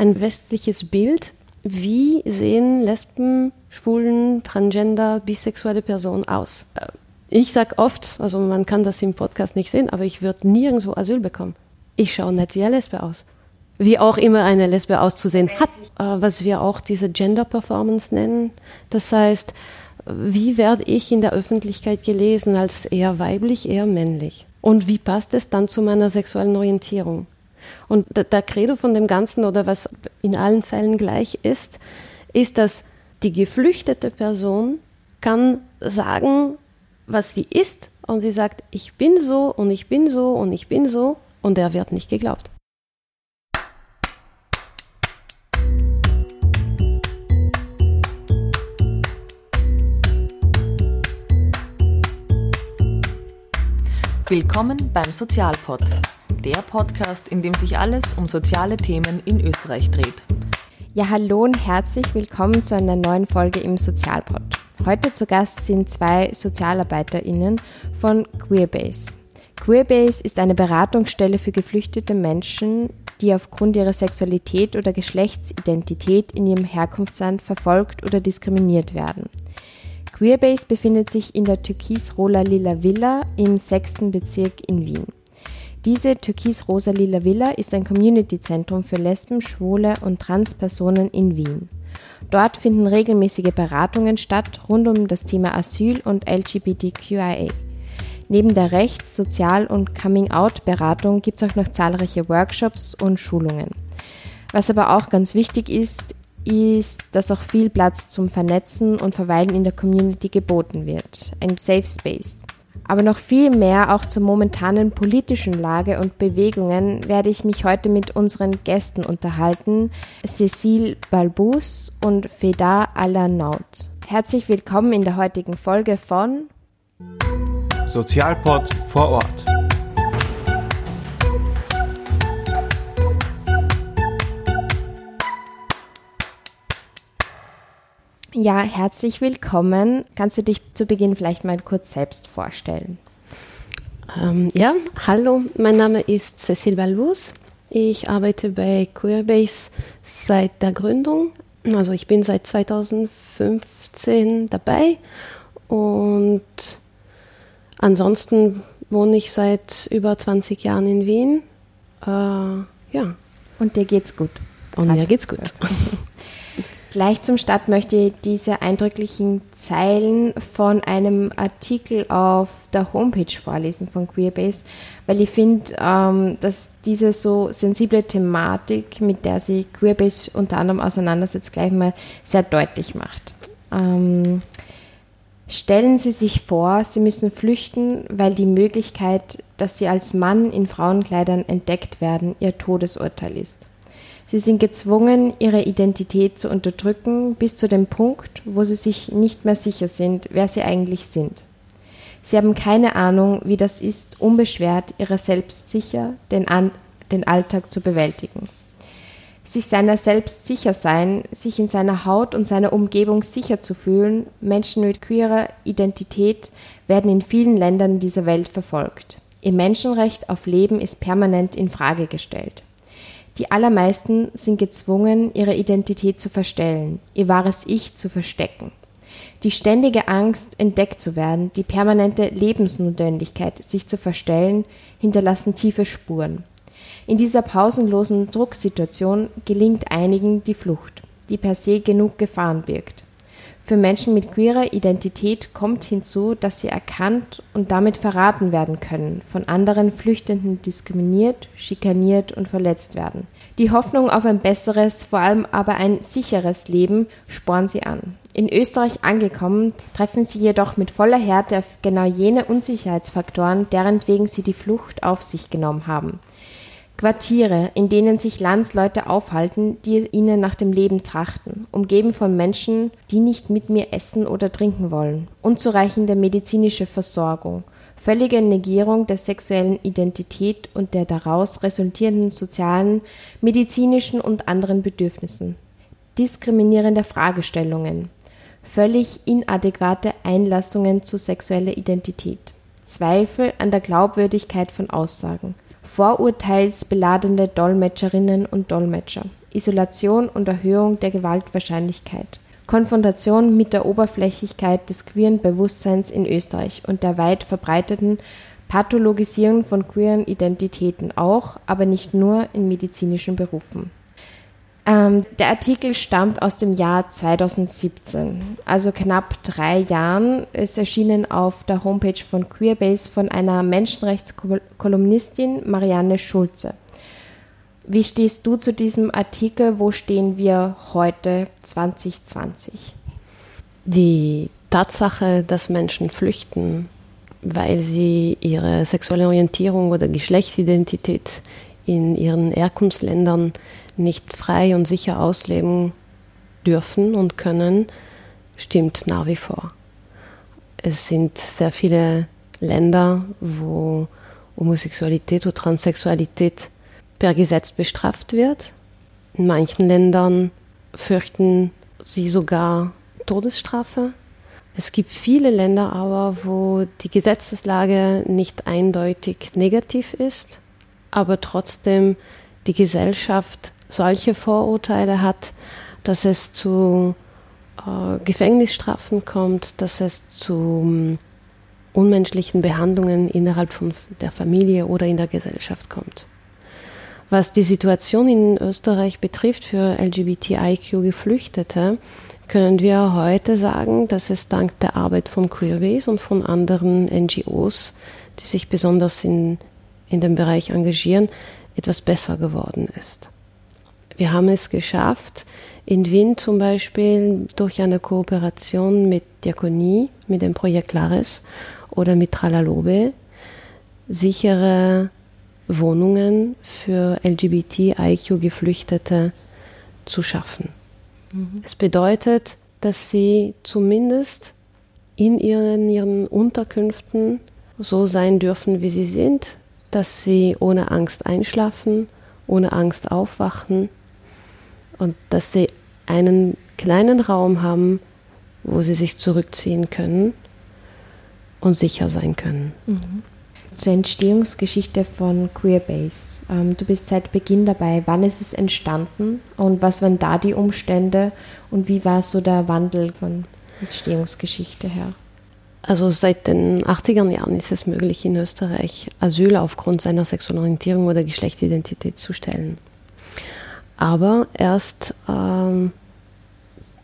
ein westliches Bild. Wie sehen Lesben, Schwulen, Transgender, bisexuelle Personen aus? Äh, ich sage oft, also man kann das im Podcast nicht sehen, aber ich würde nirgendwo Asyl bekommen. Ich schaue nicht wie eine Lesbe aus. Wie auch immer eine Lesbe auszusehen hat, äh, was wir auch diese Gender Performance nennen. Das heißt, wie werde ich in der Öffentlichkeit gelesen als eher weiblich, eher männlich? Und wie passt es dann zu meiner sexuellen Orientierung? Und der Credo von dem Ganzen oder was in allen Fällen gleich ist, ist, dass die geflüchtete Person kann sagen, was sie ist und sie sagt, ich bin so und ich bin so und ich bin so und er wird nicht geglaubt. Willkommen beim Sozialpod, der Podcast, in dem sich alles um soziale Themen in Österreich dreht. Ja, hallo und herzlich willkommen zu einer neuen Folge im Sozialpod. Heute zu Gast sind zwei SozialarbeiterInnen von Queerbase. Queerbase ist eine Beratungsstelle für geflüchtete Menschen, die aufgrund ihrer Sexualität oder Geschlechtsidentität in ihrem Herkunftsland verfolgt oder diskriminiert werden. Queerbase befindet sich in der Türkis-Rola-Lila Villa im 6. Bezirk in Wien. Diese Türkis-Rosa-Lila Villa ist ein Community-Zentrum für Lesben, Schwule und Transpersonen in Wien. Dort finden regelmäßige Beratungen statt rund um das Thema Asyl und LGBTQIA. Neben der Rechts-, Sozial- und Coming-out-Beratung gibt es auch noch zahlreiche Workshops und Schulungen. Was aber auch ganz wichtig ist, ist, dass auch viel Platz zum Vernetzen und Verweilen in der Community geboten wird. Ein Safe Space. Aber noch viel mehr auch zur momentanen politischen Lage und Bewegungen werde ich mich heute mit unseren Gästen unterhalten, Cécile Balbus und Feda Alanaut. Herzlich willkommen in der heutigen Folge von Sozialpod vor Ort. Ja, herzlich willkommen. Kannst du dich zu Beginn vielleicht mal kurz selbst vorstellen? Ähm, ja, hallo, mein Name ist Cecil Balbus. Ich arbeite bei Queerbase seit der Gründung. Also ich bin seit 2015 dabei und ansonsten wohne ich seit über 20 Jahren in Wien. Äh, ja. Und dir geht's gut? Und mir geht's gut. Gleich zum Start möchte ich diese eindrücklichen Zeilen von einem Artikel auf der Homepage vorlesen von Queerbase, weil ich finde, ähm, dass diese so sensible Thematik, mit der sich Queerbase unter anderem auseinandersetzt, gleich mal sehr deutlich macht. Ähm, stellen Sie sich vor, Sie müssen flüchten, weil die Möglichkeit, dass Sie als Mann in Frauenkleidern entdeckt werden, Ihr Todesurteil ist. Sie sind gezwungen, ihre Identität zu unterdrücken bis zu dem Punkt, wo sie sich nicht mehr sicher sind, wer sie eigentlich sind. Sie haben keine Ahnung, wie das ist, unbeschwert ihrer selbst sicher den, An den Alltag zu bewältigen. Sich seiner selbst sicher sein, sich in seiner Haut und seiner Umgebung sicher zu fühlen, Menschen mit queerer Identität werden in vielen Ländern dieser Welt verfolgt. Ihr Menschenrecht auf Leben ist permanent in Frage gestellt. Die allermeisten sind gezwungen, ihre Identität zu verstellen, ihr wahres Ich zu verstecken. Die ständige Angst, entdeckt zu werden, die permanente Lebensnotwendigkeit, sich zu verstellen, hinterlassen tiefe Spuren. In dieser pausenlosen Drucksituation gelingt einigen die Flucht, die per se genug Gefahren birgt. Für Menschen mit queerer Identität kommt hinzu, dass sie erkannt und damit verraten werden können, von anderen Flüchtenden diskriminiert, schikaniert und verletzt werden. Die Hoffnung auf ein besseres, vor allem aber ein sicheres Leben sporn sie an. In Österreich angekommen, treffen sie jedoch mit voller Härte auf genau jene Unsicherheitsfaktoren, deren wegen sie die Flucht auf sich genommen haben. Quartiere, in denen sich Landsleute aufhalten, die ihnen nach dem Leben trachten, umgeben von Menschen, die nicht mit mir essen oder trinken wollen, unzureichende medizinische Versorgung, völlige Negierung der sexuellen Identität und der daraus resultierenden sozialen, medizinischen und anderen Bedürfnissen, diskriminierende Fragestellungen, völlig inadäquate Einlassungen zu sexueller Identität, Zweifel an der Glaubwürdigkeit von Aussagen, vorurteilsbeladene Dolmetscherinnen und Dolmetscher, Isolation und Erhöhung der Gewaltwahrscheinlichkeit. Konfrontation mit der Oberflächlichkeit des queeren Bewusstseins in Österreich und der weit verbreiteten Pathologisierung von queeren Identitäten auch, aber nicht nur in medizinischen Berufen. Ähm, der Artikel stammt aus dem Jahr 2017, also knapp drei Jahren. ist erschienen auf der Homepage von Queerbase von einer Menschenrechtskolumnistin Marianne Schulze. Wie stehst du zu diesem Artikel? Wo stehen wir heute 2020? Die Tatsache, dass Menschen flüchten, weil sie ihre sexuelle Orientierung oder Geschlechtsidentität in ihren Herkunftsländern nicht frei und sicher ausleben dürfen und können, stimmt nach wie vor. Es sind sehr viele Länder, wo Homosexualität oder Transsexualität per Gesetz bestraft wird. In manchen Ländern fürchten sie sogar Todesstrafe. Es gibt viele Länder aber, wo die Gesetzeslage nicht eindeutig negativ ist, aber trotzdem die Gesellschaft solche Vorurteile hat, dass es zu äh, Gefängnisstrafen kommt, dass es zu um, unmenschlichen Behandlungen innerhalb von der Familie oder in der Gesellschaft kommt. Was die Situation in Österreich betrifft für LGBTIQ-Geflüchtete, können wir heute sagen, dass es dank der Arbeit von Queerways und von anderen NGOs, die sich besonders in, in dem Bereich engagieren, etwas besser geworden ist. Wir haben es geschafft, in Wien zum Beispiel durch eine Kooperation mit Diakonie, mit dem Projekt Lares oder mit Tralalobe, sichere Wohnungen für LGBTIQ-Geflüchtete zu schaffen. Mhm. Es bedeutet, dass sie zumindest in ihren, ihren Unterkünften so sein dürfen, wie sie sind, dass sie ohne Angst einschlafen, ohne Angst aufwachen und dass sie einen kleinen Raum haben, wo sie sich zurückziehen können und sicher sein können. Mhm zur Entstehungsgeschichte von Queerbase. Ähm, du bist seit Beginn dabei. Wann ist es entstanden und was waren da die Umstände und wie war so der Wandel von Entstehungsgeschichte her? Also seit den 80er Jahren ist es möglich, in Österreich Asyl aufgrund seiner sexuellen Orientierung oder Geschlechtsidentität zu stellen. Aber erst ähm,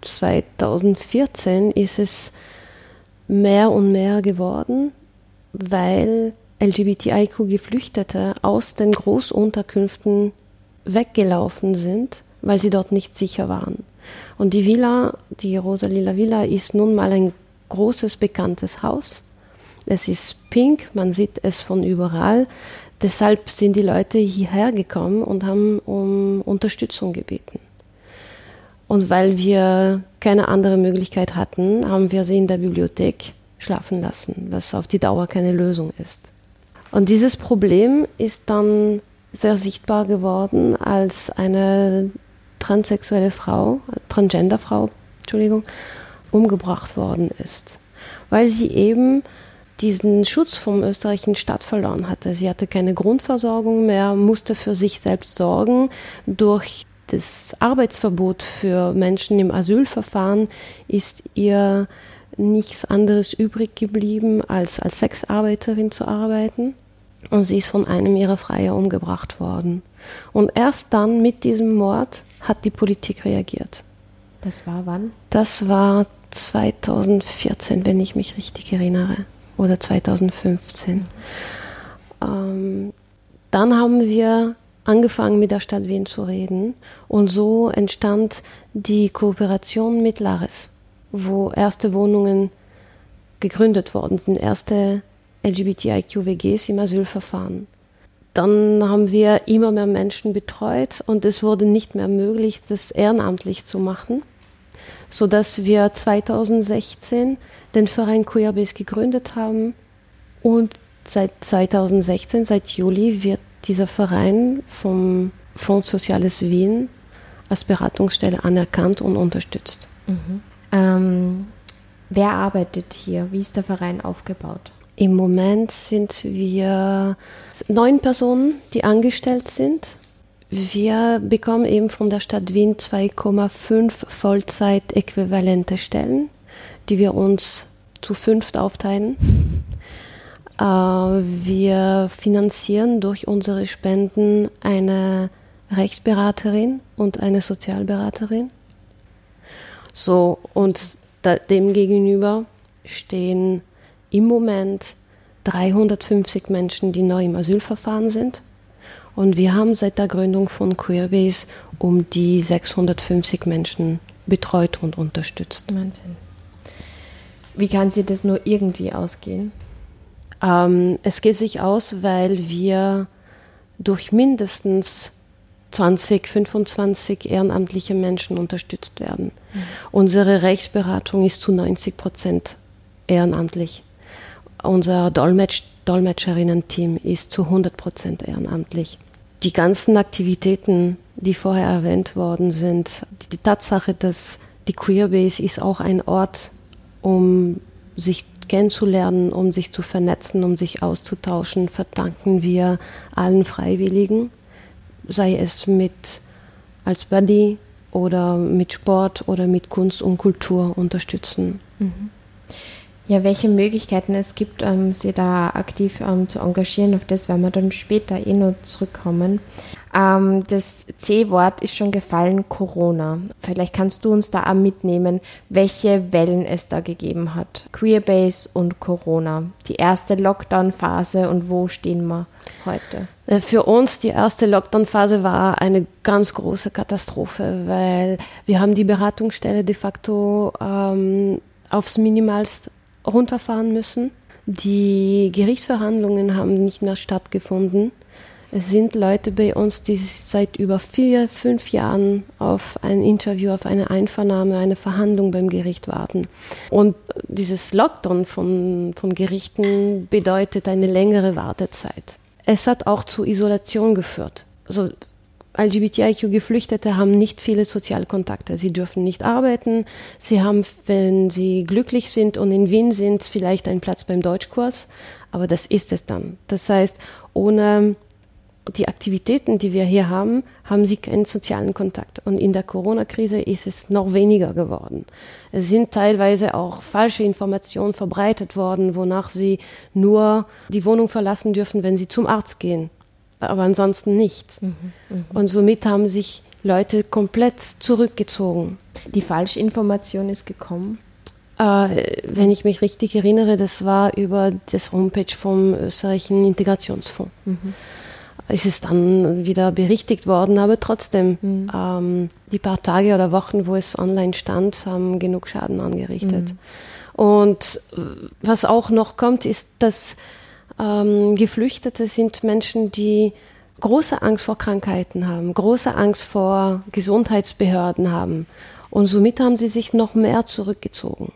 2014 ist es mehr und mehr geworden, weil LGBTIQ-Geflüchtete aus den Großunterkünften weggelaufen sind, weil sie dort nicht sicher waren. Und die Villa, die Rosalila Villa, ist nun mal ein großes, bekanntes Haus. Es ist pink, man sieht es von überall. Deshalb sind die Leute hierher gekommen und haben um Unterstützung gebeten. Und weil wir keine andere Möglichkeit hatten, haben wir sie in der Bibliothek schlafen lassen, was auf die Dauer keine Lösung ist. Und dieses Problem ist dann sehr sichtbar geworden, als eine transsexuelle Frau, Transgender-Frau, Entschuldigung, umgebracht worden ist, weil sie eben diesen Schutz vom österreichischen Staat verloren hatte. Sie hatte keine Grundversorgung mehr, musste für sich selbst sorgen. Durch das Arbeitsverbot für Menschen im Asylverfahren ist ihr nichts anderes übrig geblieben, als als Sexarbeiterin zu arbeiten und sie ist von einem ihrer Freier umgebracht worden. Und erst dann mit diesem Mord hat die Politik reagiert. Das war wann? Das war 2014, wenn ich mich richtig erinnere. Oder 2015. Ähm, dann haben wir angefangen mit der Stadt Wien zu reden und so entstand die Kooperation mit Lares, wo erste Wohnungen gegründet worden sind, erste LGBTIQ-WGs im Asylverfahren. Dann haben wir immer mehr Menschen betreut und es wurde nicht mehr möglich, das ehrenamtlich zu machen, sodass wir 2016 den Verein Queerbase gegründet haben und seit 2016, seit Juli, wird dieser Verein vom Fonds Soziales Wien als Beratungsstelle anerkannt und unterstützt. Mhm. Ähm, wer arbeitet hier? Wie ist der Verein aufgebaut? Im Moment sind wir neun Personen, die angestellt sind. Wir bekommen eben von der Stadt Wien 2,5 Vollzeit-äquivalente Stellen, die wir uns zu fünft aufteilen. Äh, wir finanzieren durch unsere Spenden eine Rechtsberaterin und eine Sozialberaterin. So, und da, dem gegenüber stehen im Moment 350 Menschen, die neu im Asylverfahren sind. Und wir haben seit der Gründung von Queerbase um die 650 Menschen betreut und unterstützt. Wahnsinn. Wie kann sie das nur irgendwie ausgehen? Ähm, es geht sich aus, weil wir durch mindestens 20, 25 ehrenamtliche Menschen unterstützt werden. Mhm. Unsere Rechtsberatung ist zu 90 Prozent ehrenamtlich. Unser Dolmetsch, Dolmetscherinnen-Team ist zu 100 Prozent ehrenamtlich. Die ganzen Aktivitäten, die vorher erwähnt worden sind, die Tatsache, dass die Queerbase ist auch ein Ort, um sich kennenzulernen, um sich zu vernetzen, um sich auszutauschen, verdanken wir allen Freiwilligen, sei es mit als Buddy oder mit Sport oder mit Kunst und Kultur unterstützen. Mhm. Ja, welche Möglichkeiten es gibt, ähm, sie da aktiv ähm, zu engagieren, auf das werden wir dann später eh noch zurückkommen. Ähm, das C-Wort ist schon gefallen, Corona. Vielleicht kannst du uns da auch mitnehmen, welche Wellen es da gegeben hat. Queerbase und Corona. Die erste Lockdown-Phase und wo stehen wir heute? Äh, für uns die erste Lockdown-Phase war eine ganz große Katastrophe, weil wir haben die Beratungsstelle de facto ähm, aufs Minimalste runterfahren müssen. Die Gerichtsverhandlungen haben nicht mehr stattgefunden. Es sind Leute bei uns, die seit über vier, fünf Jahren auf ein Interview, auf eine Einvernahme, eine Verhandlung beim Gericht warten. Und dieses Lockdown von, von Gerichten bedeutet eine längere Wartezeit. Es hat auch zu Isolation geführt. Also LGBTIQ-Geflüchtete haben nicht viele Sozialkontakte. Sie dürfen nicht arbeiten. Sie haben, wenn sie glücklich sind und in Wien sind, vielleicht einen Platz beim Deutschkurs. Aber das ist es dann. Das heißt, ohne die Aktivitäten, die wir hier haben, haben sie keinen sozialen Kontakt. Und in der Corona-Krise ist es noch weniger geworden. Es sind teilweise auch falsche Informationen verbreitet worden, wonach sie nur die Wohnung verlassen dürfen, wenn sie zum Arzt gehen aber ansonsten nichts. Mhm, mh. Und somit haben sich Leute komplett zurückgezogen. Die Falschinformation ist gekommen? Äh, wenn ich mich richtig erinnere, das war über das Homepage vom österreichischen Integrationsfonds. Mhm. Es ist dann wieder berichtigt worden, aber trotzdem, mhm. ähm, die paar Tage oder Wochen, wo es online stand, haben genug Schaden angerichtet. Mhm. Und was auch noch kommt, ist, dass ähm, Geflüchtete sind Menschen, die große Angst vor Krankheiten haben, große Angst vor Gesundheitsbehörden haben. Und somit haben sie sich noch mehr zurückgezogen.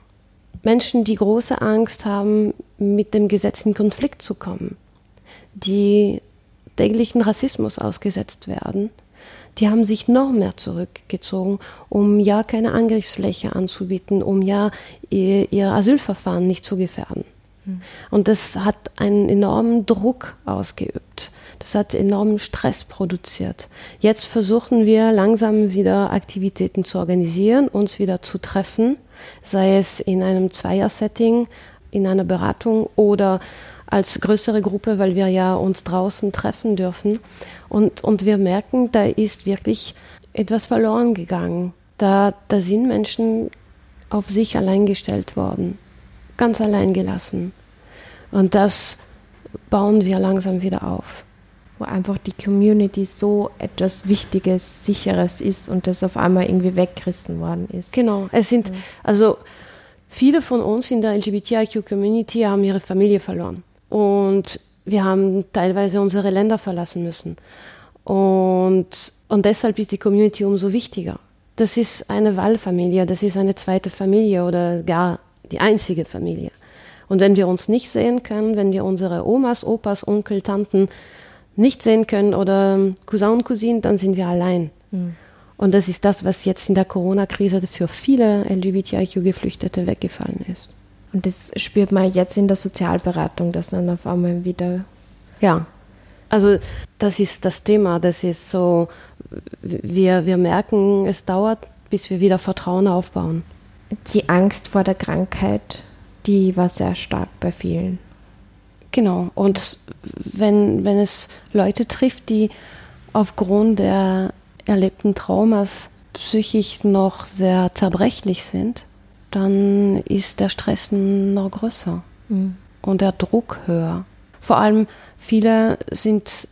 Menschen, die große Angst haben, mit dem Gesetz in Konflikt zu kommen, die täglichen Rassismus ausgesetzt werden, die haben sich noch mehr zurückgezogen, um ja keine Angriffsfläche anzubieten, um ja ihr, ihr Asylverfahren nicht zu gefährden. Und das hat einen enormen Druck ausgeübt. Das hat enormen Stress produziert. Jetzt versuchen wir langsam wieder Aktivitäten zu organisieren, uns wieder zu treffen, sei es in einem Zweier-Setting, in einer Beratung oder als größere Gruppe, weil wir ja uns draußen treffen dürfen. Und, und wir merken, da ist wirklich etwas verloren gegangen. Da, da sind Menschen auf sich allein gestellt worden, ganz allein gelassen. Und das bauen wir langsam wieder auf. Wo einfach die Community so etwas Wichtiges, Sicheres ist und das auf einmal irgendwie weggerissen worden ist. Genau. Es sind, ja. also viele von uns in der LGBTIQ-Community haben ihre Familie verloren. Und wir haben teilweise unsere Länder verlassen müssen. Und, und deshalb ist die Community umso wichtiger. Das ist eine Wahlfamilie, das ist eine zweite Familie oder gar die einzige Familie. Und wenn wir uns nicht sehen können, wenn wir unsere Omas, Opas, Onkel, Tanten nicht sehen können oder Cousin und Cousine, dann sind wir allein. Mhm. Und das ist das, was jetzt in der Corona-Krise für viele LGBTIQ-Geflüchtete weggefallen ist. Und das spürt man jetzt in der Sozialberatung, dass dann auf einmal wieder. Ja, Also das ist das Thema. Das ist so, wir, wir merken, es dauert, bis wir wieder Vertrauen aufbauen. Die Angst vor der Krankheit, die war sehr stark bei vielen. Genau. Und wenn, wenn es Leute trifft, die aufgrund der erlebten Traumas psychisch noch sehr zerbrechlich sind, dann ist der Stress noch größer mhm. und der Druck höher. Vor allem viele sind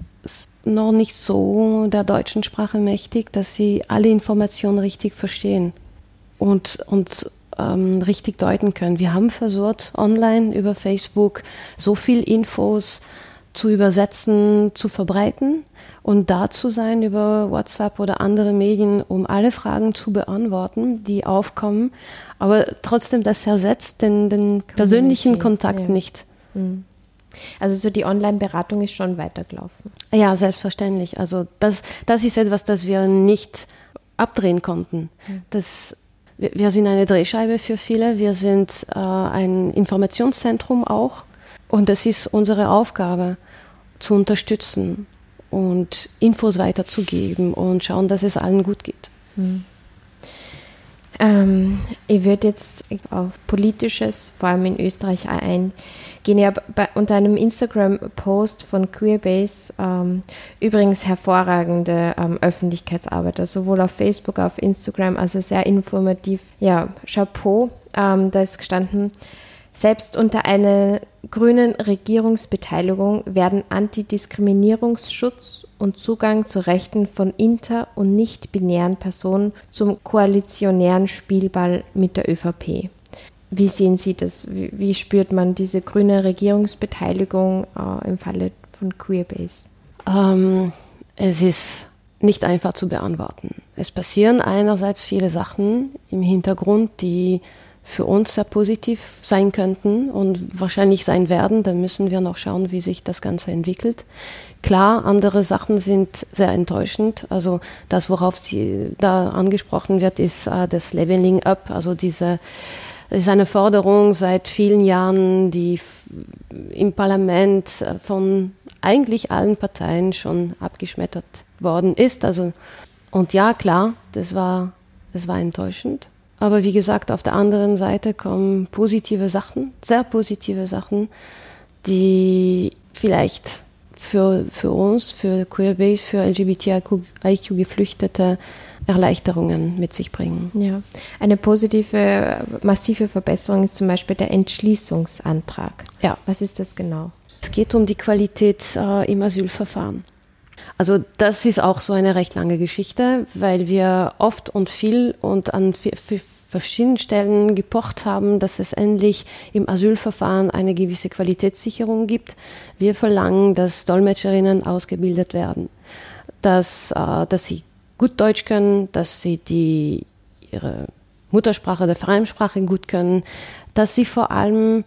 noch nicht so der deutschen Sprache mächtig, dass sie alle Informationen richtig verstehen und, und ähm, richtig deuten können. Wir haben versucht, online über Facebook so viel Infos zu übersetzen, zu verbreiten und da zu sein über WhatsApp oder andere Medien, um alle Fragen zu beantworten, die aufkommen. Aber trotzdem, das ersetzt den, den persönlichen Kontakt ja. nicht. Mhm. Also so die Online-Beratung ist schon weitergelaufen. Ja, selbstverständlich. Also das, das ist etwas, das wir nicht abdrehen konnten. Das, wir, wir, sind eine Drehscheibe für viele. Wir sind äh, ein Informationszentrum auch. Und es ist unsere Aufgabe, zu unterstützen und Infos weiterzugeben und schauen, dass es allen gut geht. Mhm. Ähm, ich würde jetzt auf Politisches, vor allem in Österreich, eingehen. Ich habe unter einem Instagram-Post von Queerbase ähm, übrigens hervorragende ähm, Öffentlichkeitsarbeit, also sowohl auf Facebook, auf Instagram, also sehr informativ. Ja, Chapeau, ähm, da ist gestanden, selbst unter einer grünen Regierungsbeteiligung werden Antidiskriminierungsschutz und Zugang zu Rechten von inter- und nicht-binären Personen zum koalitionären Spielball mit der ÖVP. Wie sehen Sie das? Wie, spürt man diese grüne Regierungsbeteiligung äh, im Falle von Queerbase? Ähm, es ist nicht einfach zu beantworten. Es passieren einerseits viele Sachen im Hintergrund, die für uns sehr positiv sein könnten und wahrscheinlich sein werden. Da müssen wir noch schauen, wie sich das Ganze entwickelt. Klar, andere Sachen sind sehr enttäuschend. Also das, worauf sie da angesprochen wird, ist äh, das Leveling Up, also diese das ist eine Forderung seit vielen Jahren, die im Parlament äh, von eigentlich allen Parteien schon abgeschmettert worden ist. Also, und ja, klar, das war, das war enttäuschend. Aber wie gesagt, auf der anderen Seite kommen positive Sachen, sehr positive Sachen, die vielleicht für, für uns, für Queerbase, für LGBTIQ-Geflüchtete Erleichterungen mit sich bringen. Ja, eine positive, massive Verbesserung ist zum Beispiel der Entschließungsantrag. Ja. Was ist das genau? Es geht um die Qualität äh, im Asylverfahren. Also das ist auch so eine recht lange Geschichte, weil wir oft und viel und an verschiedenen Stellen gepocht haben, dass es endlich im Asylverfahren eine gewisse Qualitätssicherung gibt. Wir verlangen, dass Dolmetscherinnen ausgebildet werden, dass, äh, dass sie gut Deutsch können, dass sie die, ihre Muttersprache oder Fremdsprache gut können, dass sie vor allem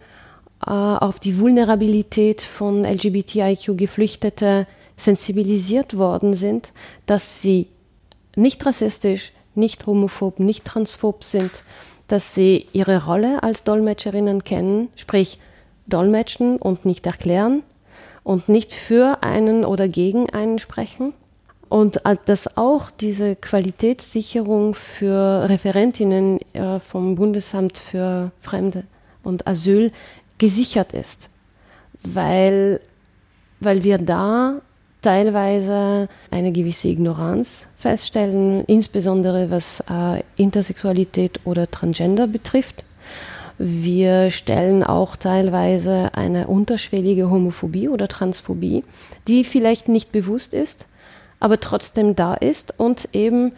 äh, auf die Vulnerabilität von LGBTIQ-Geflüchtete sensibilisiert worden sind, dass sie nicht rassistisch, nicht homophob, nicht transphob sind, dass sie ihre Rolle als Dolmetscherinnen kennen, sprich dolmetschen und nicht erklären und nicht für einen oder gegen einen sprechen. Und dass auch diese Qualitätssicherung für Referentinnen äh, vom Bundesamt für Fremde und Asyl gesichert ist, weil, weil wir da teilweise eine gewisse Ignoranz feststellen, insbesondere was äh, Intersexualität oder Transgender betrifft. Wir stellen auch teilweise eine unterschwellige Homophobie oder Transphobie, die vielleicht nicht bewusst ist, aber trotzdem da ist und eben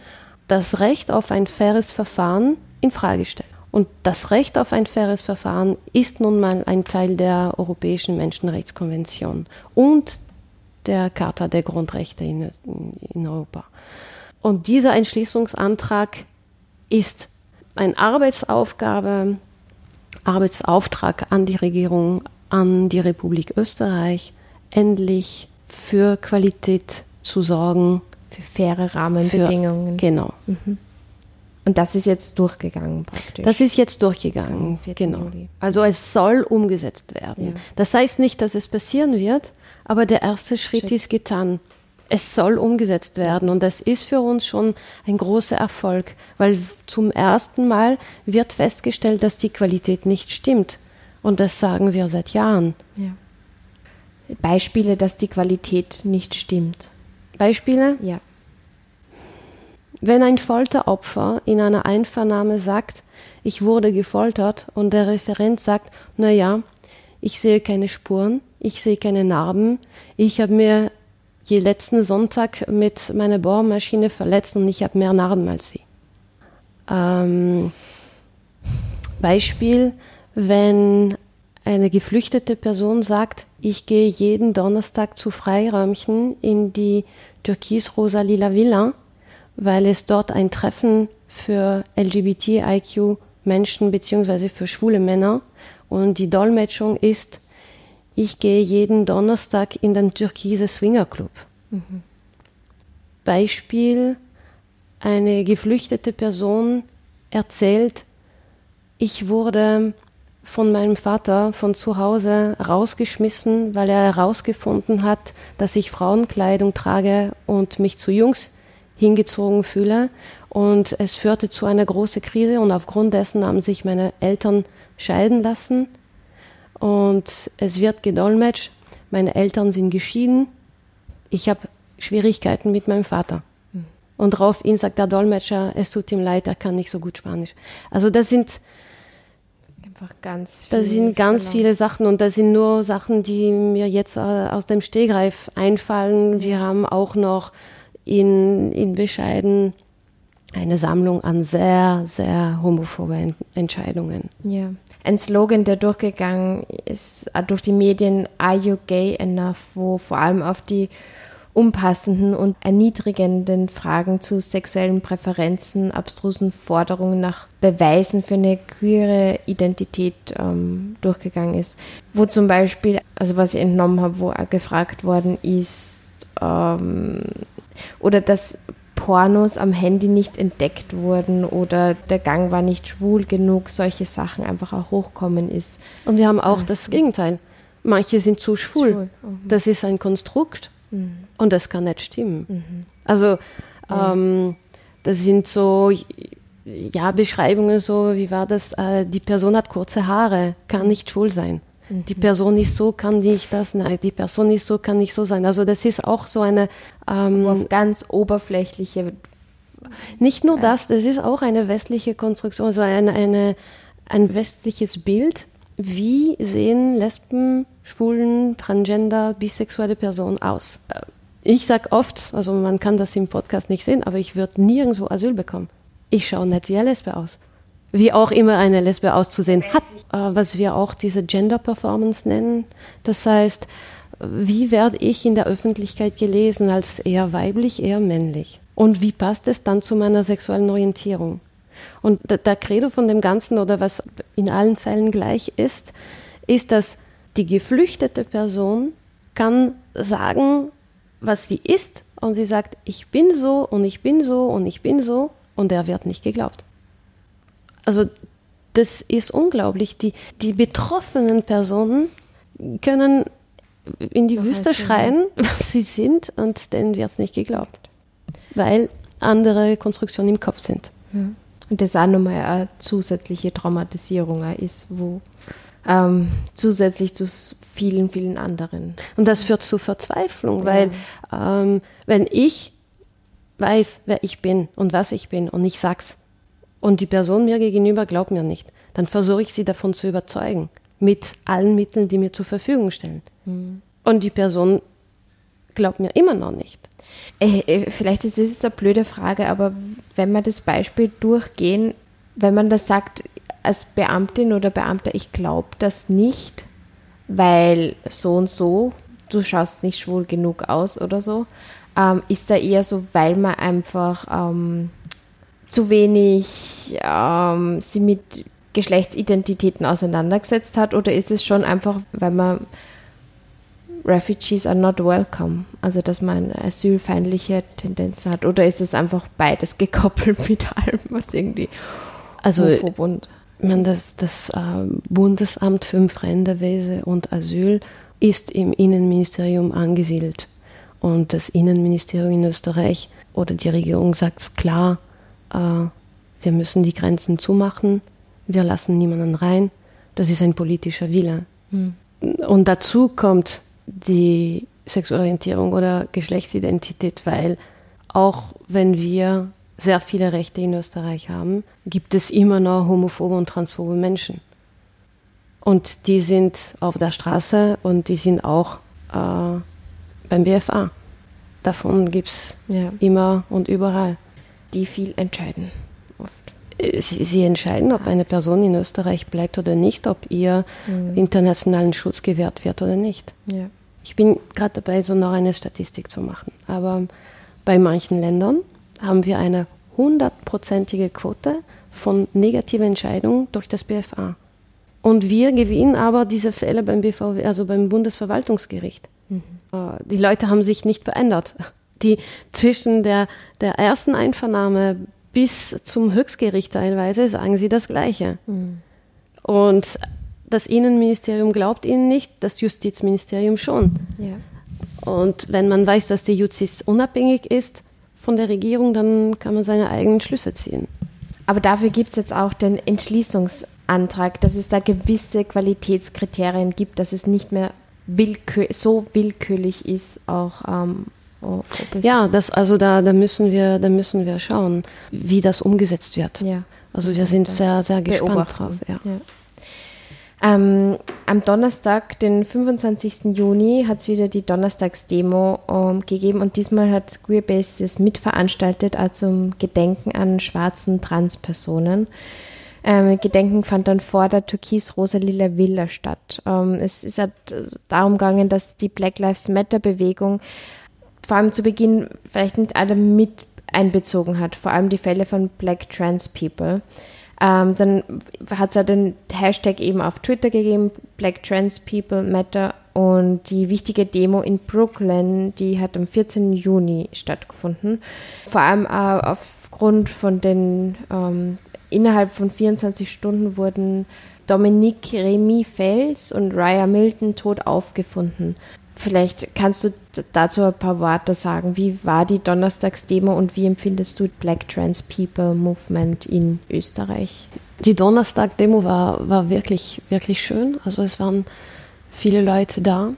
das Recht auf ein faires Verfahren in Frage stellt. Und das Recht auf ein faires Verfahren ist nun mal ein Teil der Europäischen Menschenrechtskonvention und der Charta der Grundrechte in, in Europa. Und dieser Entschließungsantrag ist eine Arbeitsaufgabe, Arbeitsauftrag an die Regierung, an die Republik Österreich, endlich für Qualität zu sorgen. Für faire Rahmenbedingungen. Für, genau. Mhm. Und das ist jetzt durchgegangen praktisch. Das ist jetzt durchgegangen, Am 4. genau. Juli. Also es soll umgesetzt werden. Ja. Das heißt nicht, dass es passieren wird, aber der erste Schritt, Schritt. ist getan. Es soll umgesetzt werden und das ist für uns schon ein großer Erfolg, weil zum ersten Mal wird festgestellt, dass die Qualität nicht stimmt. Und das sagen wir seit Jahren. ja. Beispiele, dass die Qualität nicht stimmt. Beispiele? Ja. Wenn ein Folteropfer in einer Einvernahme sagt, ich wurde gefoltert und der Referent sagt, na ja, ich sehe keine Spuren, ich sehe keine Narben, ich habe mir je letzten Sonntag mit meiner Bohrmaschine verletzt und ich habe mehr Narben als Sie. Ähm, Beispiel, wenn eine geflüchtete Person sagt, ich gehe jeden Donnerstag zu Freiräumchen in die türkis-rosa-lila Villa, weil es dort ein Treffen für LGBTIQ-Menschen bzw. für schwule Männer und die Dolmetschung ist, ich gehe jeden Donnerstag in den türkise Swingerclub. Beispiel, eine geflüchtete Person erzählt, ich wurde von meinem Vater von zu Hause rausgeschmissen, weil er herausgefunden hat, dass ich Frauenkleidung trage und mich zu Jungs hingezogen fühle. Und es führte zu einer großen Krise und aufgrund dessen haben sich meine Eltern scheiden lassen. Und es wird gedolmetscht, meine Eltern sind geschieden. Ich habe Schwierigkeiten mit meinem Vater. Und daraufhin sagt der Dolmetscher, es tut ihm leid, er kann nicht so gut Spanisch. Also das sind Einfach ganz da viel sind ganz viele Sachen und das sind nur Sachen, die mir jetzt äh, aus dem Stehgreif einfallen. Wir haben auch noch in, in Bescheiden eine Sammlung an sehr, sehr homophobe Ent Entscheidungen. Ja. Ein Slogan, der durchgegangen ist äh, durch die Medien, Are you gay enough, wo vor allem auf die unpassenden und erniedrigenden Fragen zu sexuellen Präferenzen, abstrusen Forderungen nach Beweisen für eine queere Identität ähm, durchgegangen ist. Wo zum Beispiel, also was ich entnommen habe, wo gefragt worden ist, ähm, oder dass Pornos am Handy nicht entdeckt wurden oder der Gang war nicht schwul genug, solche Sachen einfach auch hochkommen ist. Und wir haben auch das Gegenteil. Manche sind zu schwul. Schwul, mhm. Das ist ein Konstrukt und das kann nicht stimmen. Mhm. Also ähm, das sind so ja Beschreibungen so, wie war das? Äh, die Person hat kurze Haare, kann nicht schwul sein. Die Person ist so, kann nicht das, nein, die Person ist so, kann nicht so sein. Also das ist auch so eine, ähm, auf ganz oberflächliche nicht nur das, das ist auch eine westliche Konstruktion, also eine, eine, ein westliches Bild. Wie sehen Lesben, Schwulen, Transgender, bisexuelle Personen aus? Äh, Ich sage oft, also man kann das im Podcast nicht sehen, aber ich würde nirgendwo Asyl bekommen. Ich schaue nicht wie eine Lesbe aus. Wie auch immer eine Lesbe auszusehen hat, äh, was wir auch diese Gender Performance nennen. Das heißt, wie werde ich in der Öffentlichkeit gelesen als eher weiblich, eher männlich? Und wie passt es dann zu meiner sexuellen Orientierung? Und der, Credo von dem Ganzen oder was in allen Fällen gleich ist, ist, dass die geflüchtete Person kann sagen, was sie ist und sie sagt, ich bin so und ich bin so und ich bin so und er wird nicht geglaubt. Also das ist unglaublich. Die, die betroffenen Personen können in die Noch Wüste schreien, was sie sind und denen wird es nicht geglaubt, weil andere Konstruktionen im Kopf sind. Und das auch nochmal eine zusätzliche Traumatisierung ist, wo ähm, zusätzlich zu vielen, vielen anderen. Und das führt zu Verzweiflung, weil ähm, wenn ich weiß, wer ich bin und was ich bin und ich sag's und die Person mir gegenüber glaubt mir nicht, dann versuche ich sie davon zu überzeugen mit allen Mitteln, die mir zur Verfügung stellen. Und die Person glaubt mir immer noch nicht. Äh, äh, vielleicht ist das jetzt eine blöde Frage, aber wenn wir das Beispiel durchgehen, wenn man das sagt als Beamtin oder Beamter, ich glaube das nicht, weil so und so, du schaust nicht schwul genug aus oder so, ähm, ist da eher so, weil man einfach ähm, zu wenig ähm, sie mit Geschlechtsidentitäten auseinandergesetzt hat? Oder ist es schon einfach, weil man Refugees are not welcome, also dass man asylfeindliche Tendenzen hat, oder ist es einfach beides gekoppelt mit allem, was irgendwie also und ich meine, das, das äh, Bundesamt für Fremdenwesen und Asyl ist im Innenministerium angesiedelt. Und das Innenministerium in Österreich oder die Regierung sagt es klar, äh, wir müssen die Grenzen zumachen, wir lassen niemanden rein. Das ist ein politischer Wille. Mhm. Und dazu kommt die Sexualorientierung oder Geschlechtsidentität, weil auch wenn wir sehr viele Rechte in Österreich haben, gibt es immer noch homophobe und transphobe Menschen. Und die sind auf der Straße und die sind auch äh, beim BFA. Davon gibt es ja. immer und überall. Die viel entscheiden. Oft. Äh, sie, sie, entscheiden, ob eine Person in Österreich bleibt oder nicht, ob ihr mhm. internationalen Schutz gewährt wird oder nicht. Ja. Ich bin gerade dabei, so noch eine Statistik zu machen. Aber bei manchen Ländern haben wir eine hundertprozentige Quote von negativen Entscheidungen durch das BFA. Und wir gewinnen aber diese Fälle beim BVW, also beim Bundesverwaltungsgericht. Mhm. Äh, die Leute haben sich nicht verändert. Die zwischen der, der ersten Einvernahme bis zum Höchstgericht teilweise sagen sie das Gleiche. Mhm. Und das Innenministerium glaubt ihnen nicht, das Justizministerium schon. Ja. Und wenn man weiß, dass die Justiz unabhängig ist von der Regierung, dann kann man seine eigenen Schlüsse ziehen. Aber dafür gibt es jetzt auch den Entschließungsantrag, dass es da gewisse Qualitätskriterien gibt, dass es nicht mehr willkür so willkürlich ist, auch ähm, ja, das, also da, da, müssen wir, da müssen wir schauen, wie das umgesetzt wird. Ja. Also wir sind sehr, sehr gespannt drauf. Ja. ja. Ähm, am Donnerstag, den 25. Juni, hat es wieder die Donnerstagsdemo ähm, gegeben und diesmal hat Queerbase das mitveranstaltet, auch zum Gedenken an schwarzen Transpersonen. Ähm, Gedenken fand dann vor der türkis-rosa-lila Villa statt. Ähm, es ist halt darum gegangen, dass die Black Lives Matter-Bewegung vor allem zu Beginn vielleicht nicht alle mit einbezogen hat, vor allem die Fälle von Black Trans People. Ähm, dann hat es ja den Hashtag eben auf Twitter gegeben, Black Trans People Matter. Und die wichtige Demo in Brooklyn, die hat am 14. Juni stattgefunden. Vor allem äh, aufgrund von den, ähm, innerhalb von 24 Stunden wurden Dominique Remy Fels und Raya Milton tot aufgefunden. Vielleicht kannst du dazu ein paar Worte sagen. Wie war die Donnerstagsdemo und wie empfindest du Black Trans People Movement in Österreich? Die Donnerstag-Demo war, war wirklich, wirklich schön. Also es waren viele Leute da.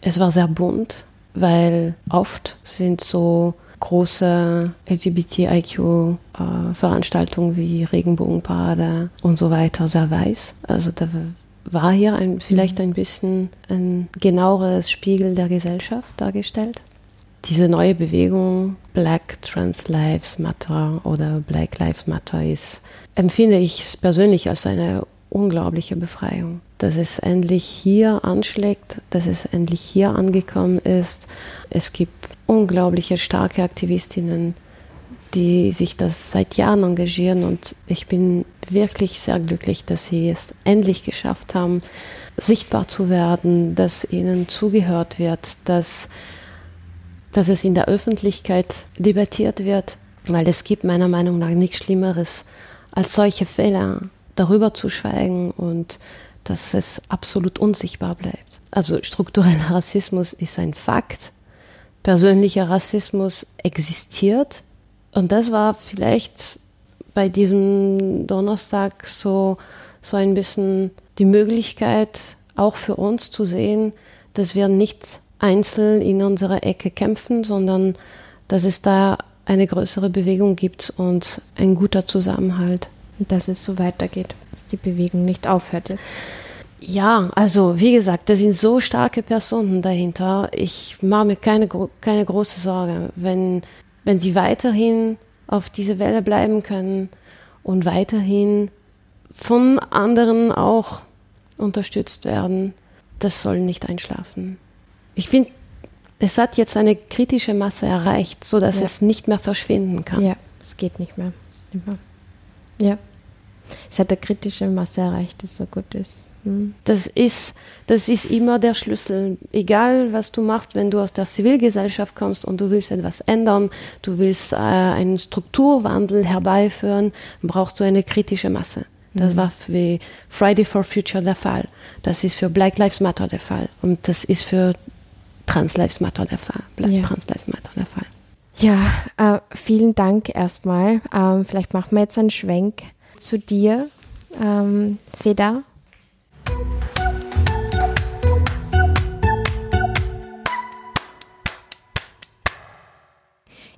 Es war sehr bunt, weil oft sind so große LGBTIQ-Veranstaltungen äh, wie Regenbogenparade und so weiter sehr weiß. Also da war hier ein, vielleicht ein bisschen ein genaueres Spiegel der Gesellschaft dargestellt. Diese neue Bewegung Black Trans Lives Matter oder Black Lives Matter ist, empfinde ich persönlich als eine unglaubliche Befreiung. Dass es endlich hier anschlägt, dass es endlich hier angekommen ist. Es gibt unglaubliche starke Aktivistinnen, die sich das seit Jahren engagieren und ich bin wirklich sehr glücklich, dass sie es endlich geschafft haben, sichtbar zu werden, dass ihnen zugehört wird, dass, dass es in der Öffentlichkeit debattiert wird, weil es gibt meiner Meinung nach nichts Schlimmeres, als solche Fehler darüber zu schweigen und dass es absolut unsichtbar bleibt. Also struktureller Rassismus ist ein Fakt, persönlicher Rassismus existiert, und das war vielleicht bei diesem Donnerstag so, so ein bisschen die Möglichkeit, auch für uns zu sehen, dass wir nicht einzeln in unserer Ecke kämpfen, sondern dass es da eine größere Bewegung gibt und ein guter Zusammenhalt. Dass es so weitergeht, dass die Bewegung nicht aufhört. Ja, also wie gesagt, da sind so starke Personen dahinter. Ich mache mir keine, keine große Sorge. Wenn wenn sie weiterhin auf diese Welle bleiben können und weiterhin von anderen auch unterstützt werden, das soll nicht einschlafen. Ich finde, es hat jetzt eine kritische Masse erreicht, sodass ja. es nicht mehr verschwinden kann. Ja, es geht nicht mehr. Nicht mehr. Ja, es hat eine kritische Masse erreicht, das so gut ist. Das ist, das ist immer der Schlüssel. Egal, was du machst, wenn du aus der Zivilgesellschaft kommst und du willst etwas ändern, du willst äh, einen Strukturwandel herbeiführen, brauchst du eine kritische Masse. Das war für Friday for Future der Fall. Das ist für Black Lives Matter der Fall. Und das ist für Trans Lives Matter der Fall. Black Ja. Trans Lives Matter der Fall. Ja, äh, vielen Dank erstmal. Ähm, vielleicht machen wir jetzt einen Schwenk zu dir, ähm, Feda.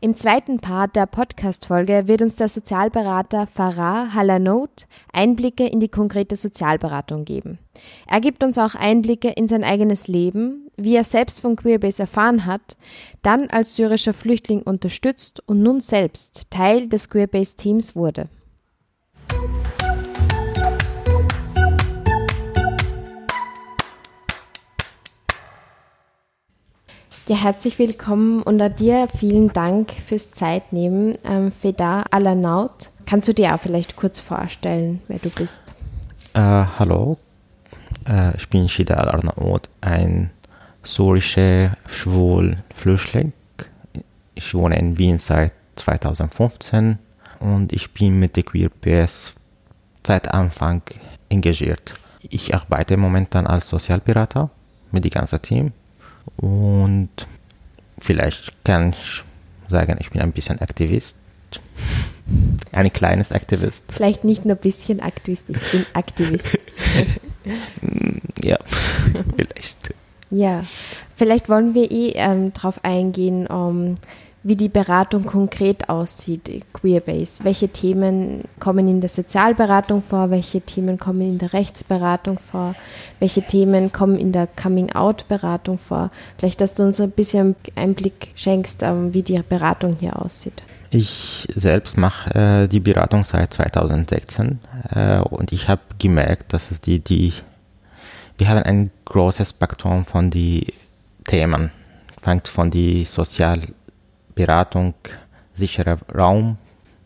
Im zweiten Part der Podcast-Folge wird uns der Sozialberater Farah Halanout Einblicke in die konkrete Sozialberatung geben. Er gibt uns auch Einblicke in sein eigenes Leben, wie er selbst von Queerbase erfahren hat, dann als syrischer Flüchtling unterstützt und nun selbst Teil des Queerbase-Teams wurde. Ja, herzlich willkommen und auch dir vielen Dank fürs Zeitnehmen. Ähm, Feda Alanaut, kannst du dir auch vielleicht kurz vorstellen, wer du bist? Äh, hallo, äh, ich bin Shida Al-Arnaout, ein syrischer Schwul-Flüchtling. Ich wohne in Wien seit 2015 und ich bin mit der QueerPS seit Anfang engagiert. Ich arbeite momentan als Sozialberater mit dem ganzen Team und vielleicht kann ich sagen, ich bin ein bisschen Aktivist. Ein kleines Aktivist. Vielleicht nicht nur ein bisschen Aktivist, ich bin Aktivist. Ja, vielleicht. Ja, vielleicht wollen wir eh ähm, darauf eingehen, um, wie die Beratung konkret aussieht, Queerbase. Welche Themen kommen in der Sozialberatung vor, welche Themen kommen in der Rechtsberatung vor, welche Themen kommen in der Coming-out-Beratung vor. Vielleicht, dass du uns ein bisschen Einblick schenkst, ähm, wie die Beratung hier aussieht. Ich selbst mache äh, die Beratung seit 2016 äh, und ich habe gemerkt, dass es die, die, wir haben ein großes Spektrum von die Themen. Fängt von die Sozialberatung, sicherer Raum,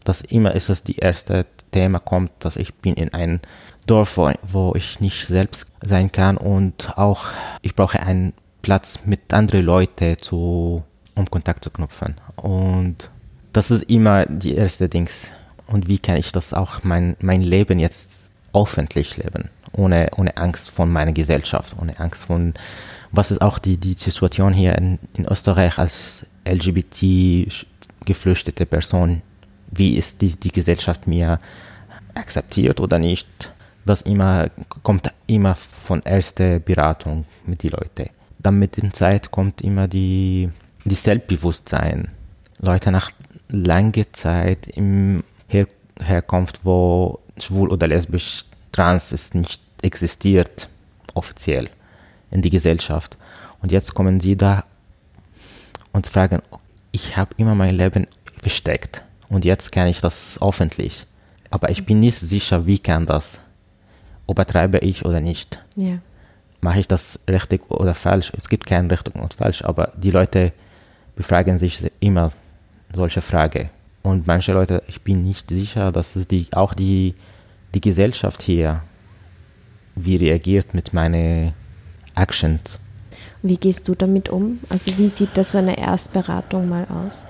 das immer ist es die erste Thema kommt, dass ich bin in ein Dorf, wo, wo ich nicht selbst sein kann und auch ich brauche einen Platz mit anderen Leuten zu, um Kontakt zu knüpfen und das ist immer die erste Dings. Und wie kann ich das auch mein, mein Leben jetzt öffentlich leben? Ohne, ohne Angst von meiner Gesellschaft, ohne Angst von, was ist auch die, die Situation hier in, in Österreich als LGBT-geflüchtete Person? Wie ist die, die Gesellschaft mir akzeptiert oder nicht? Das immer, kommt immer von erster Beratung mit den Leuten. Dann mit der Zeit kommt immer die, die Selbstbewusstsein. Leute nach langer Zeit im Her Herkunft, wo schwul oder lesbisch trans ist nicht existiert, offiziell in die Gesellschaft. Und jetzt kommen sie da und fragen, ich habe immer mein Leben versteckt und jetzt kann ich das öffentlich. Aber ich bin nicht sicher, wie kann das? Übertreibe ich oder nicht? Ja. Mache ich das richtig oder falsch? Es gibt kein richtig und falsch, aber die Leute befragen sich immer solche Frage. Und manche Leute, ich bin nicht sicher, dass es die, auch die, die Gesellschaft hier, wie reagiert mit meinen Actions. Wie gehst du damit um? Also wie sieht das so eine Erstberatung mal aus?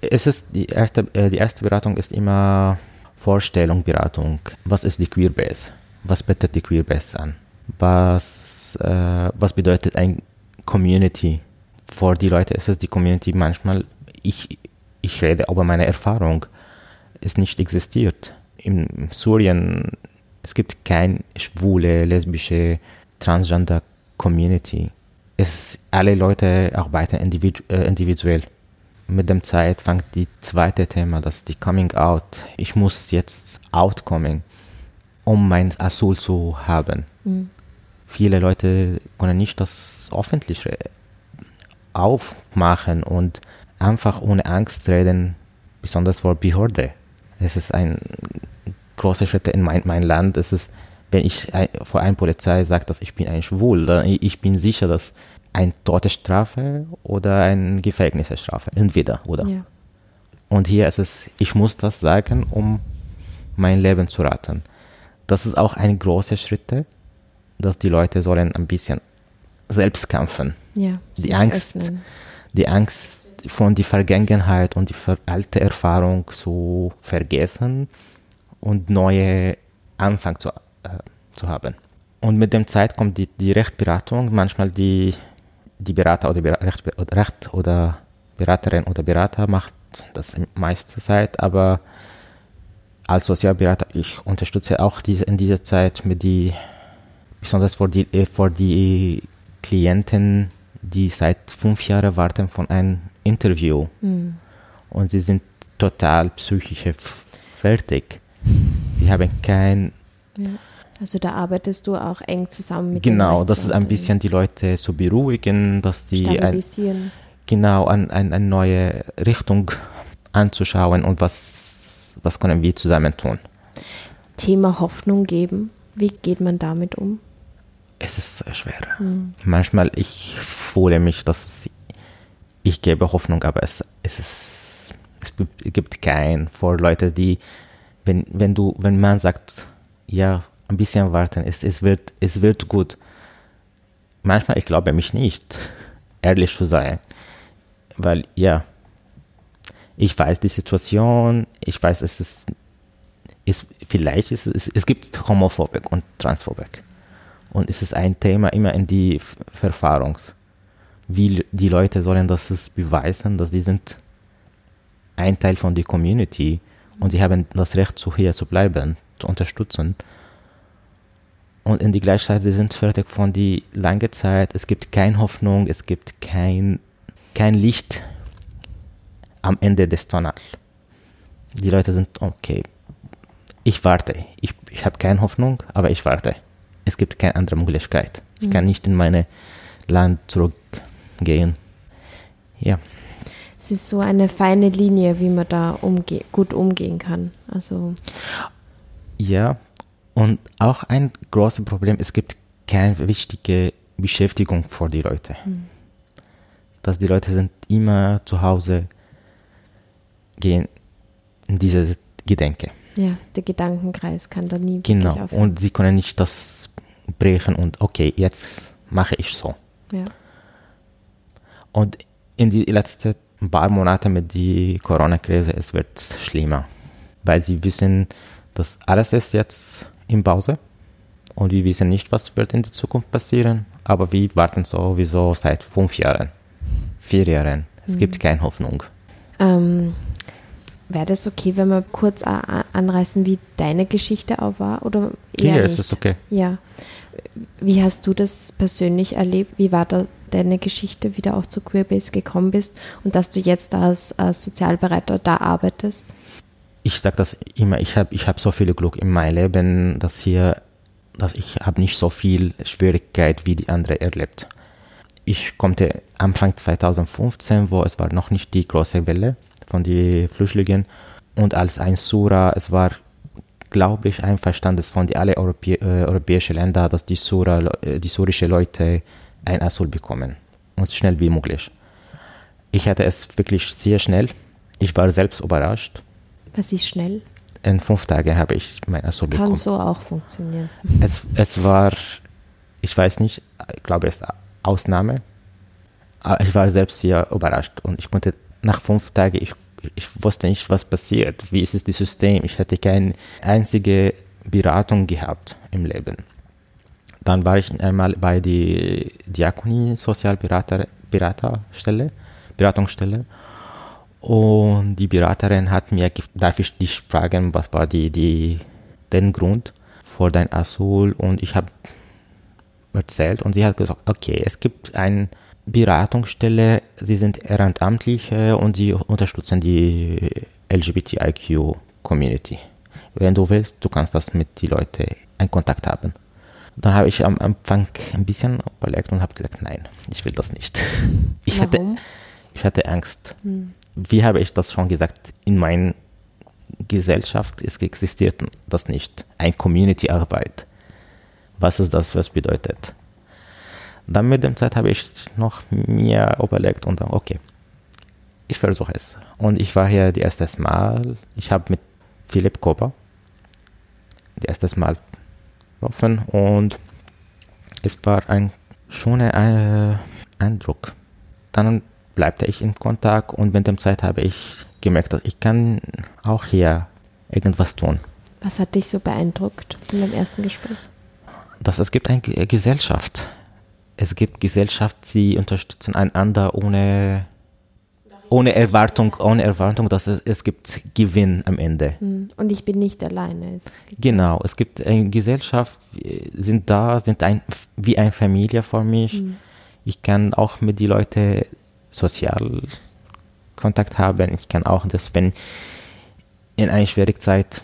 Es ist die erste, äh, die erste Beratung ist immer Vorstellung, Beratung. Was ist die Queerbase? Was bietet die Queerbase an? Was, äh, was bedeutet ein Community? Für die Leute ist es die Community manchmal, ich, ich rede über meine Erfahrung, es nicht existiert. In Syrien, es gibt keine schwule, lesbische, transgender Community. Es, alle Leute arbeiten individu äh, individuell. Mit dem Zeit fängt die zweite Thema, das die Coming Out. Ich muss jetzt outkommen, um mein Asyl zu haben. Mhm. Viele Leute können nicht das öffentlich aufmachen und einfach ohne Angst reden, besonders vor Behörde. Es ist ein großer Schritt in mein, mein Land. Es ist, wenn ich vor einer Polizei sage, dass ich bin ein Schwul, dann ich bin sicher, dass ein Todesstrafe oder ein Gefängnisstrafe, entweder oder. Ja. Und hier ist es, ich muss das sagen, um mein Leben zu retten. Das ist auch ein großer Schritt, dass die Leute sollen ein bisschen selbst kämpfen. Ja, Die Angst, öffnen. die Angst von der Vergangenheit und die alte Erfahrung zu vergessen und neue Anfang zu, äh, zu haben. Und mit dem Zeit kommt die, die Rechtberatung, manchmal die, die Berater oder Bera- Recht, oder Recht oder Beraterin oder Berater macht das meiste Zeit, aber als Sozialberater, ich unterstütze auch diese, in dieser Zeit mit die, besonders für die, äh, für die Klienten, die seit fünf Jahren warten von einem Interview Hm. und sie sind total psychisch fertig. Sie haben kein, Also da arbeitest du auch eng zusammen mit den genau, das ist ein bisschen die Leute zu beruhigen, dass die ein, stabilisieren. genau an, an eine neue Richtung anzuschauen und was, was können wir zusammen tun. Thema Hoffnung geben. Wie geht man damit um? Es ist sehr schwer. Manchmal ich fühle mich, dass ich gebe Hoffnung, aber es, es ist, es gibt- gibt kein vor Leute, die, wenn, wenn du, wenn man sagt, ja, ein bisschen warten, es, es wird, es wird gut. Manchmal ich glaube mich nicht, ehrlich zu sein, weil ja, ich weiß die Situation, ich weiß, es ist, ist vielleicht ist es, es gibt Homophobik und Transphobik. Und es ist ein Thema immer in die Verfahrungs. Wie die Leute sollen das beweisen, dass sie sind ein Teil von der Community und sie haben das Recht, zu hier zu bleiben, zu unterstützen. Und in die gleiche Zeit, sie sind fertig von die lange Zeit. Es gibt keine Hoffnung, es gibt kein, kein Licht am Ende des Tunnels. Die Leute sind, okay, ich warte. Ich, ich habe keine Hoffnung, aber ich warte. Es gibt keine andere Möglichkeit. Ich kann nicht in meine Land zurückgehen. Ja, Es ist so eine feine Linie, wie man da umge gut umgehen kann. Also ja. Und auch ein großes Problem, es gibt keine wichtige Beschäftigung für die Leute. Dass die Leute sind immer zu Hause, gehen in diese Gedenke. ja, der Gedankenkreis kann da nie Genau. aufhören. Und sie können nicht das brechen und okay, jetzt mache ich so. Ja. Und in die letzten paar Monate mit der Corona-Krise, es wird schlimmer. Weil sie wissen, dass alles ist jetzt in Pause. Und wir wissen nicht, was wird in der Zukunft passieren. Aber wir warten sowieso seit fünf Jahren, vier Jahren. Es gibt keine Hoffnung. Ähm, Wäre das okay, wenn wir kurz anreißen, wie deine Geschichte auch war? Oder eher Ja, nicht? es ist okay. Ja. Wie hast du das persönlich erlebt? Wie war da deine Geschichte, wie du auch zu Queerbase gekommen bist und dass du jetzt als, als Sozialberater da arbeitest? Ich sage das immer, ich habe ich hab so viel Glück in meinem Leben, dass hier, dass ich habe nicht so viel Schwierigkeit wie die andere erlebt. Ich konnte Anfang 2015, wo es war noch nicht die große Welle von den Flüchtlingen und als ein Sura, es war, glaube ich, ein Verstandes von die alle Europä äh, europäischen Länder, dass die Sura, äh, die syrische Leute ein Asyl bekommen und schnell wie möglich. Ich hatte es wirklich sehr schnell. Ich war selbst überrascht Was ist schnell? in fünf Tagen habe ich mein Asyl kann bekommen. so auch funktionieren. Es, es war, ich weiß nicht, ich glaube, es ist Ausnahme. Aber ich war selbst sehr überrascht und ich konnte nach fünf Tagen, ich, ich wusste nicht, was passiert. Wie ist es das System? Ich hatte keine einzige Beratung gehabt im Leben. Dann war ich einmal bei der Diakonie Sozialberater Beraterstelle, Beratungsstelle und die Beraterin hat mir, gef- darf ich dich fragen, was war die, die, den Grund für dein Asyl? Und ich habe erzählt und sie hat gesagt, okay, es gibt eine Beratungsstelle, sie sind Ehrenamtliche und sie unterstützen die LGBTIQ-Community. Wenn du willst, du kannst das mit den Leuten in Kontakt haben. Dann habe ich am Anfang ein bisschen überlegt und habe gesagt, nein, ich will das nicht. Ich hatte, Warum? ich hatte Angst. Wie habe ich das schon gesagt? In meiner Gesellschaft es existiert das nicht. Ein Community-Arbeit. Was ist das, was bedeutet? Dann mit der Zeit habe ich noch mir überlegt und dann, okay, ich versuche es. Und ich war hier das erste Mal, ich habe mit Philipp Koper das erste Mal getroffen und es war ein schöner äh, Eindruck. Dann bleibte ich in Kontakt und mit der Zeit habe ich gemerkt, dass ich kann auch hier irgendwas tun. Was hat dich so beeindruckt in dem ersten Gespräch? Dass es gibt eine Gesellschaft. Es gibt Gesellschaft, sie unterstützen einander ohne ohne Erwartung, ohne Erwartung, dass es, es gibt Gewinn am Ende. Hm. Und ich bin nicht alleine. Es genau, es gibt eine Gesellschaft, sind da, sind ein, wie eine Familie für mich. Mhm. Ich kann auch mit den Leuten sozial Kontakt haben. Ich kann auch das, wenn in einer schwierigen Zeit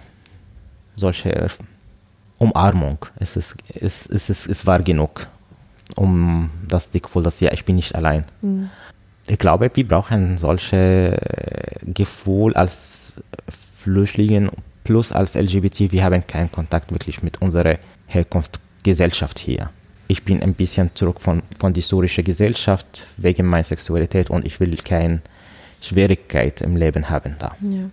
solche Umarmung, es ist, es, es, es, es war genug, um das Gefühl, dass ja, ich bin nicht allein. Mhm ich glaube, wir brauchen solche äh, Gefühl als Flüchtlinge plus als LGBT. Wir haben keinen Kontakt wirklich mit unserer Herkunftsgesellschaft hier. Ich bin ein bisschen zurück von, von der syrischen Gesellschaft wegen meiner Sexualität und ich will keine Schwierigkeit im Leben haben da. Ja.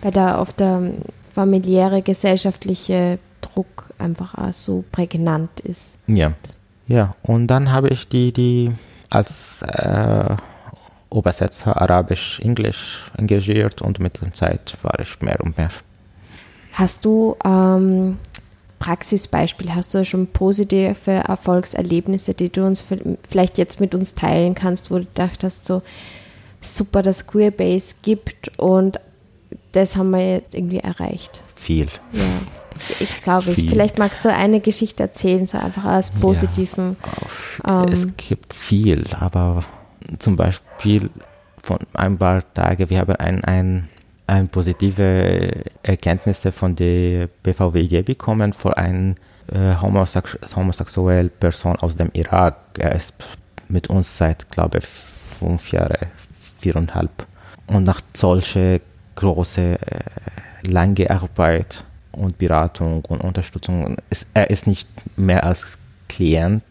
Weil da oft der familiäre, gesellschaftliche Druck einfach auch so prägnant ist. Ja. Ja, und dann habe ich die, die als äh, Übersetzer Arabisch-Englisch engagiert und mit der Zeit war ich mehr und mehr. Hast du ähm, Praxisbeispiele, hast du schon positive Erfolgserlebnisse, die du uns vielleicht jetzt mit uns teilen kannst, wo du dachtest, so super, dass Queerbase gibt und das haben wir jetzt irgendwie erreicht? Viel. Ja. Ich glaube, ich. Vielleicht magst du eine Geschichte erzählen, so einfach als positiven. Ja, ähm, es gibt viel, aber zum Beispiel von ein paar Tagen, wir haben ein, ein, ein positive Erkenntnisse von der BVWG bekommen von einer äh, homosex homosexuellen Person aus dem Irak. Er ist mit uns seit, glaube ich, fünf Jahren, viereinhalb. Und nach solcher große, äh, lange Arbeit und Beratung und Unterstützung. er ist nicht mehr als Klient,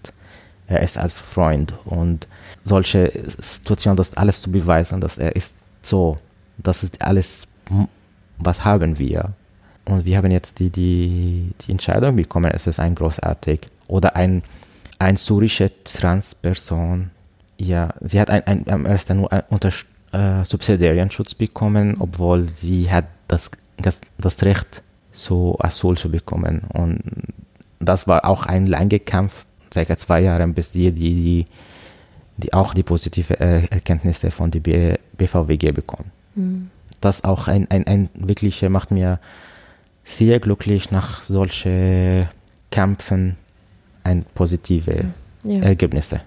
er ist als Freund. Und solche Situationen, das alles zu beweisen, dass er ist so, das ist alles, was haben wir. Und wir haben jetzt die, die, die Entscheidung bekommen, es ist ein großartig. Oder ein, ein syrische Transperson, ja, sie hat ein, ein, am ersten nur unter, äh, subsidiären Schutz bekommen, obwohl sie hat das, das, das Recht so Asyl zu bekommen. Und das war auch ein langer Kampf, circa zwei Jahre, bis die, die, die, die auch die positive Erkenntnisse von der BVWG bekommen. Mhm. Das auch ein, ein, ein wirklich macht mir sehr glücklich nach solchen Kämpfen ein positive ja. Ergebnisse.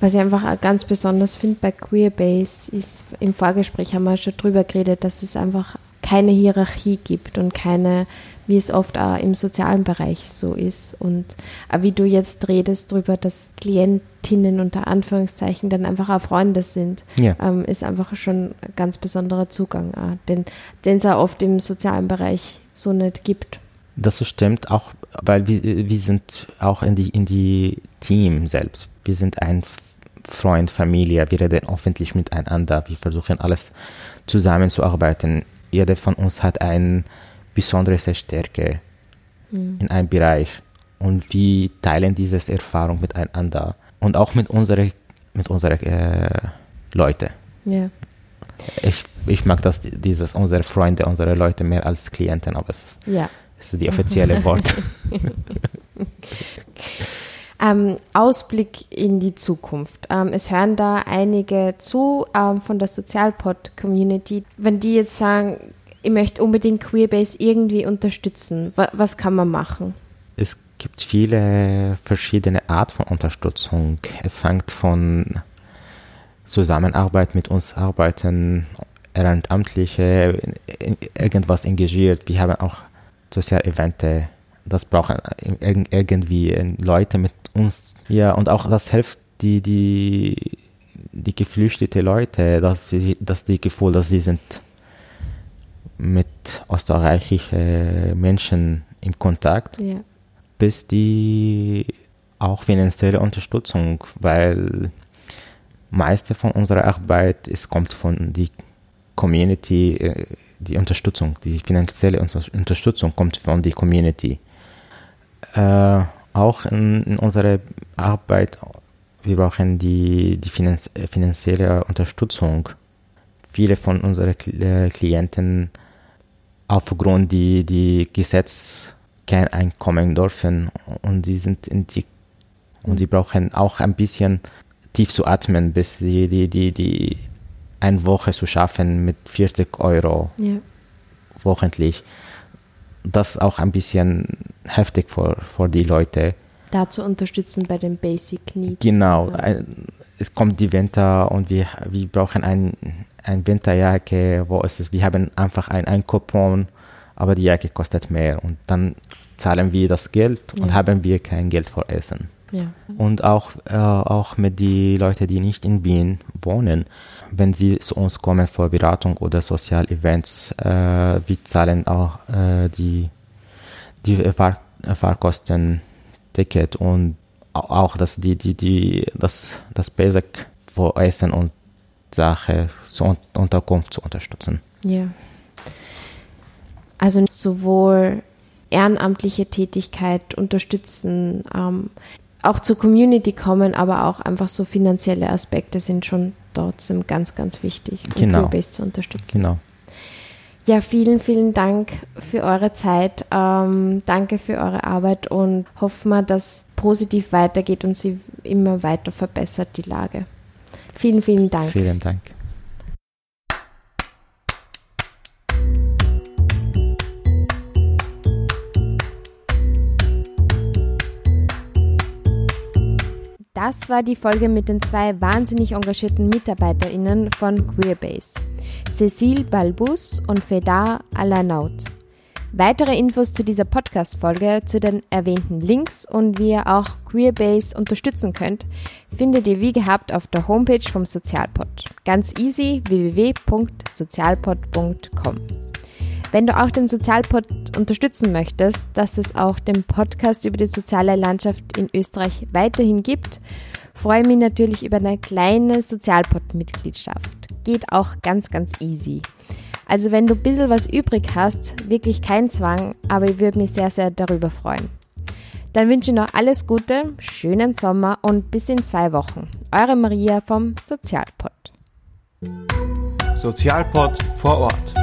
Was ich einfach ganz besonders finde bei Queerbase ist, im Vorgespräch haben wir schon drüber geredet, dass es einfach keine Hierarchie gibt und keine, wie es oft auch im sozialen Bereich so ist. Und wie du jetzt redest darüber, dass Klientinnen unter Anführungszeichen dann einfach auch Freunde sind, ja. ähm, ist einfach schon ein ganz besonderer Zugang, auch, den es auch oft im sozialen Bereich so nicht gibt. Das stimmt auch, weil wir, wir sind auch in die, in die Team selbst. Wir sind ein Freund, Familie, wir reden öffentlich miteinander, wir versuchen alles zusammenzuarbeiten jeder von uns hat eine besondere Stärke mhm. in einem Bereich und wir teilen diese Erfahrung miteinander und auch mit unseren mit unsere, äh, Leute. Ja. Ich, ich mag das, dieses, unsere Freunde, unsere Leute mehr als Klienten, aber es ist, ja. ist die offizielle Wort. Ähm, Ausblick in die Zukunft. Ähm, es hören da einige zu ähm, von der Sozialpod-Community. Wenn die jetzt sagen, ich möchte unbedingt Queerbase irgendwie unterstützen, wa was kann man machen? Gibt viele verschiedene Arten von Unterstützung. Es fängt von Zusammenarbeit mit uns arbeiten, Ehrenamtliche, irgendwas engagiert. Wir haben auch soziale Events. Das brauchen irgendwie Leute mit uns, ja, und auch das hilft die, die, die geflüchtete Leute, dass sie, dass die Gefühl, dass sie sind mit österreichischen Menschen im Kontakt, ja. Bis die auch finanzielle Unterstützung, weil meiste von unserer Arbeit ist, kommt von die Community, äh, die Unterstützung, die finanzielle Unterstützung kommt von der Community. Äh, auch in, in unserer Arbeit, wir brauchen die, die finanz finanzielle Unterstützung. Viele von unseren Klienten aufgrund die, die Gesetz kein Einkommen dürfen und die sind in die und sie brauchen auch ein bisschen tief zu atmen, bis sie die, die, die eine Woche zu schaffen mit 40 Euro ja. wochentlich. Das ist auch ein bisschen heftig für, für die Leute. Da zu unterstützen bei den Basic Needs. Genau. Ja. Es kommt die Winter und wir, wir brauchen ein, ein Winterjacke, wo ist es? Wir haben einfach ein, ein Coupon, aber die Jacke kostet mehr und dann zahlen wir das Geld ja. und haben wir kein Geld für Essen. Ja. Und auch, äh, auch mit den Leuten, die nicht in Wien wohnen, wenn sie zu uns kommen für Beratung oder Sozialevents, äh, wir zahlen auch äh, die, die Fahr Fahrkosten, Ticket und auch das, die, die, die, das, das Basic für Essen und Sache zur Unterkunft zu unterstützen. Ja. Also sowohl ehrenamtliche Tätigkeit unterstützen, ähm, auch zur Community kommen, aber auch einfach so finanzielle Aspekte sind schon trotzdem ganz, ganz wichtig, um genau. Queerbase zu unterstützen. Genau. Ja, vielen, vielen Dank für eure Zeit. Ähm, danke für eure Arbeit und hoffen wir, dass positiv weitergeht und sie immer weiter verbessert, die Lage. Vielen, vielen Dank. Vielen Dank. Das war die Folge mit den zwei wahnsinnig engagierten MitarbeiterInnen von Queerbase, Cecile Balbus und Fedar Alanaut. Weitere Infos zu dieser Podcast-Folge, zu den erwähnten Links und wie ihr auch Queerbase unterstützen könnt, findet ihr wie gehabt auf der Homepage vom Sozialpod. Ganz easy www.sozialpod.com. Wenn du auch den Sozialpod unterstützen möchtest, dass es auch den Podcast über die soziale Landschaft in Österreich weiterhin gibt, freue ich mich natürlich über eine kleine Sozialpod-Mitgliedschaft. Geht auch ganz, ganz easy. Also wenn du ein bisschen was übrig hast, wirklich kein Zwang, aber ich würde mich sehr, sehr darüber freuen. Dann wünsche ich noch alles Gute, schönen Sommer und bis in zwei Wochen. Eure Maria vom Sozialpod. Sozialpod vor Ort.